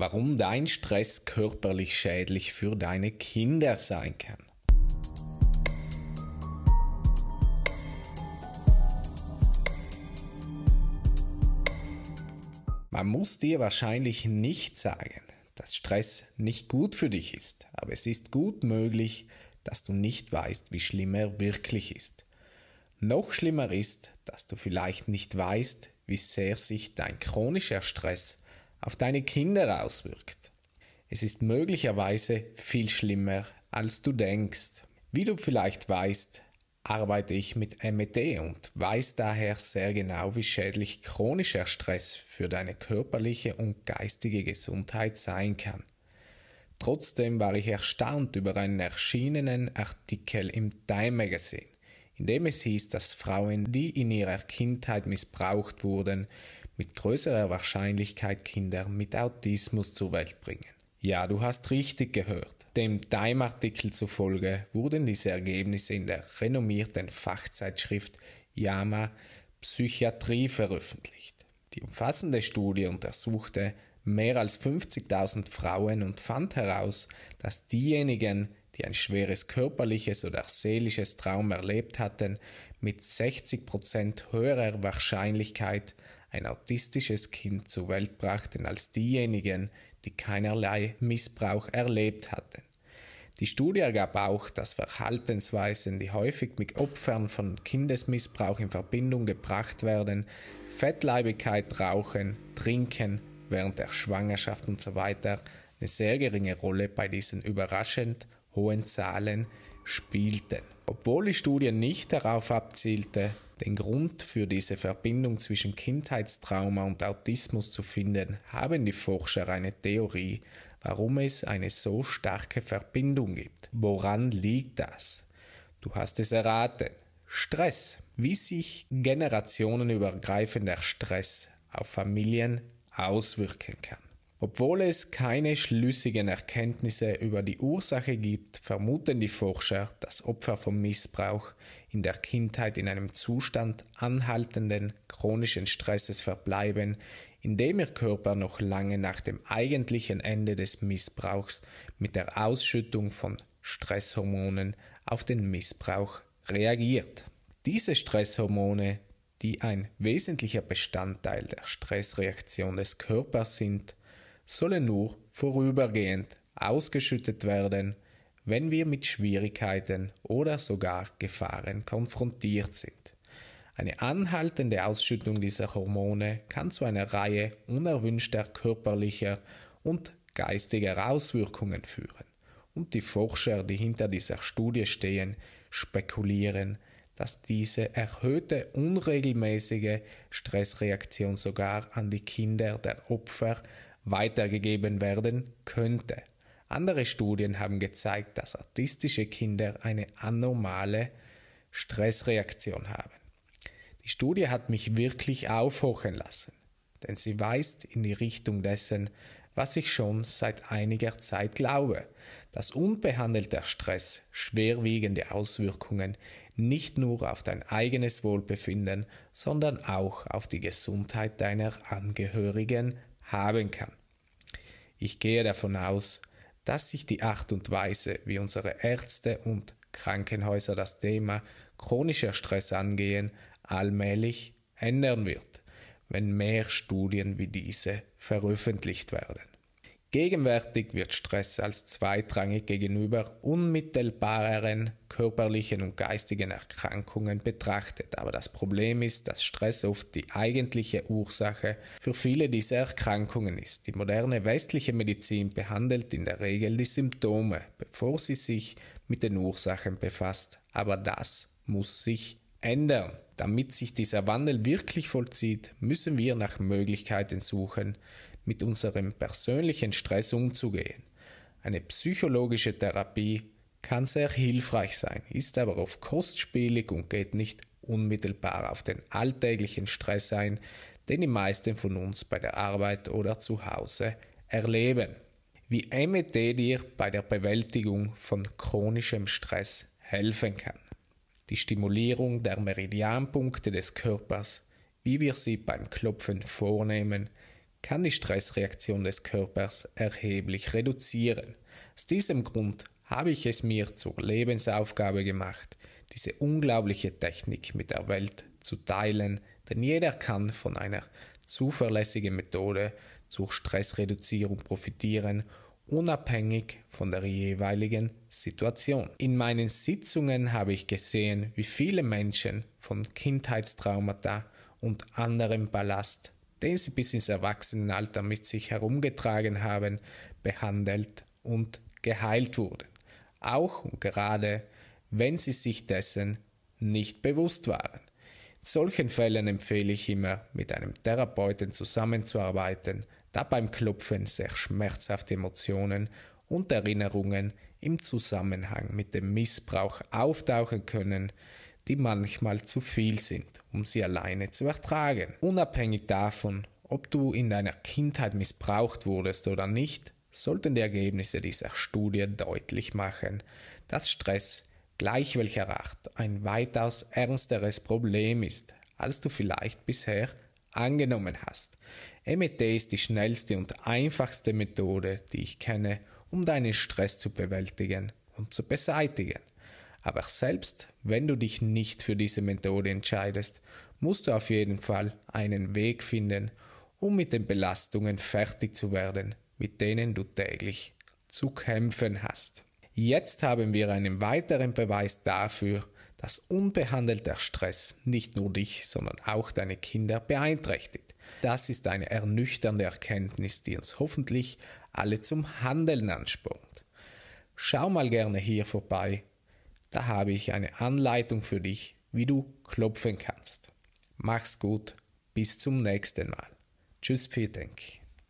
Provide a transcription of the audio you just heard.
warum dein Stress körperlich schädlich für deine Kinder sein kann. Man muss dir wahrscheinlich nicht sagen, dass Stress nicht gut für dich ist, aber es ist gut möglich, dass du nicht weißt, wie schlimm er wirklich ist. Noch schlimmer ist, dass du vielleicht nicht weißt, wie sehr sich dein chronischer Stress auf deine Kinder auswirkt. Es ist möglicherweise viel schlimmer, als du denkst. Wie du vielleicht weißt, arbeite ich mit MED und weiß daher sehr genau, wie schädlich chronischer Stress für deine körperliche und geistige Gesundheit sein kann. Trotzdem war ich erstaunt über einen erschienenen Artikel im Time Magazine, in dem es hieß, dass Frauen, die in ihrer Kindheit missbraucht wurden, mit größerer Wahrscheinlichkeit Kinder mit Autismus zur Welt bringen. Ja, du hast richtig gehört. Dem Time-Artikel zufolge wurden diese Ergebnisse in der renommierten Fachzeitschrift JAMA Psychiatrie veröffentlicht. Die umfassende Studie untersuchte mehr als 50.000 Frauen und fand heraus, dass diejenigen, die ein schweres körperliches oder seelisches Traum erlebt hatten, mit 60% höherer Wahrscheinlichkeit ein autistisches Kind zur Welt brachten als diejenigen, die keinerlei Missbrauch erlebt hatten. Die Studie ergab auch, dass Verhaltensweisen, die häufig mit Opfern von Kindesmissbrauch in Verbindung gebracht werden, Fettleibigkeit, Rauchen, Trinken während der Schwangerschaft usw. So eine sehr geringe Rolle bei diesen überraschend hohen Zahlen spielten. Obwohl die Studie nicht darauf abzielte, den Grund für diese Verbindung zwischen Kindheitstrauma und Autismus zu finden, haben die Forscher eine Theorie, warum es eine so starke Verbindung gibt. Woran liegt das? Du hast es erraten. Stress. Wie sich generationenübergreifender Stress auf Familien auswirken kann. Obwohl es keine schlüssigen Erkenntnisse über die Ursache gibt, vermuten die Forscher, dass Opfer vom Missbrauch in der Kindheit in einem Zustand anhaltenden chronischen Stresses verbleiben, in dem ihr Körper noch lange nach dem eigentlichen Ende des Missbrauchs mit der Ausschüttung von Stresshormonen auf den Missbrauch reagiert. Diese Stresshormone, die ein wesentlicher Bestandteil der Stressreaktion des Körpers sind, sollen nur vorübergehend ausgeschüttet werden, wenn wir mit Schwierigkeiten oder sogar Gefahren konfrontiert sind. Eine anhaltende Ausschüttung dieser Hormone kann zu einer Reihe unerwünschter körperlicher und geistiger Auswirkungen führen. Und die Forscher, die hinter dieser Studie stehen, spekulieren, dass diese erhöhte unregelmäßige Stressreaktion sogar an die Kinder der Opfer weitergegeben werden könnte. Andere Studien haben gezeigt, dass autistische Kinder eine anormale Stressreaktion haben. Die Studie hat mich wirklich aufhochen lassen, denn sie weist in die Richtung dessen, was ich schon seit einiger Zeit glaube, dass unbehandelter Stress schwerwiegende Auswirkungen nicht nur auf dein eigenes Wohlbefinden, sondern auch auf die Gesundheit deiner Angehörigen haben kann. Ich gehe davon aus, dass sich die Art und Weise, wie unsere Ärzte und Krankenhäuser das Thema chronischer Stress angehen, allmählich ändern wird, wenn mehr Studien wie diese veröffentlicht werden. Gegenwärtig wird Stress als zweitrangig gegenüber unmittelbareren körperlichen und geistigen Erkrankungen betrachtet, aber das Problem ist, dass Stress oft die eigentliche Ursache für viele dieser Erkrankungen ist. Die moderne westliche Medizin behandelt in der Regel die Symptome, bevor sie sich mit den Ursachen befasst, aber das muss sich ändern. Damit sich dieser Wandel wirklich vollzieht, müssen wir nach Möglichkeiten suchen, mit unserem persönlichen Stress umzugehen. Eine psychologische Therapie kann sehr hilfreich sein, ist aber oft kostspielig und geht nicht unmittelbar auf den alltäglichen Stress ein, den die meisten von uns bei der Arbeit oder zu Hause erleben. Wie MET dir bei der Bewältigung von chronischem Stress helfen kann. Die Stimulierung der Meridianpunkte des Körpers, wie wir sie beim Klopfen vornehmen, kann die Stressreaktion des Körpers erheblich reduzieren. Aus diesem Grund habe ich es mir zur Lebensaufgabe gemacht, diese unglaubliche Technik mit der Welt zu teilen, denn jeder kann von einer zuverlässigen Methode zur Stressreduzierung profitieren, unabhängig von der jeweiligen Situation. In meinen Sitzungen habe ich gesehen, wie viele Menschen von Kindheitstraumata und anderem Ballast, den sie bis ins Erwachsenenalter mit sich herumgetragen haben, behandelt und geheilt wurden. Auch und gerade wenn sie sich dessen nicht bewusst waren. In solchen Fällen empfehle ich immer, mit einem Therapeuten zusammenzuarbeiten, da beim Klopfen sehr schmerzhafte Emotionen und Erinnerungen im Zusammenhang mit dem Missbrauch auftauchen können, die manchmal zu viel sind, um sie alleine zu ertragen. Unabhängig davon, ob du in deiner Kindheit missbraucht wurdest oder nicht, sollten die Ergebnisse dieser Studie deutlich machen, dass Stress gleich welcher Art ein weitaus ernsteres Problem ist, als du vielleicht bisher angenommen hast. MET ist die schnellste und einfachste Methode, die ich kenne, um deinen Stress zu bewältigen und zu beseitigen. Aber selbst wenn du dich nicht für diese Methode entscheidest, musst du auf jeden Fall einen Weg finden, um mit den Belastungen fertig zu werden, mit denen du täglich zu kämpfen hast. Jetzt haben wir einen weiteren Beweis dafür, dass unbehandelter Stress nicht nur dich, sondern auch deine Kinder beeinträchtigt. Das ist eine ernüchternde Erkenntnis, die uns hoffentlich alle zum Handeln anspornt. Schau mal gerne hier vorbei, da habe ich eine Anleitung für dich, wie du klopfen kannst. Mach's gut, bis zum nächsten Mal. Tschüss, Pietenk.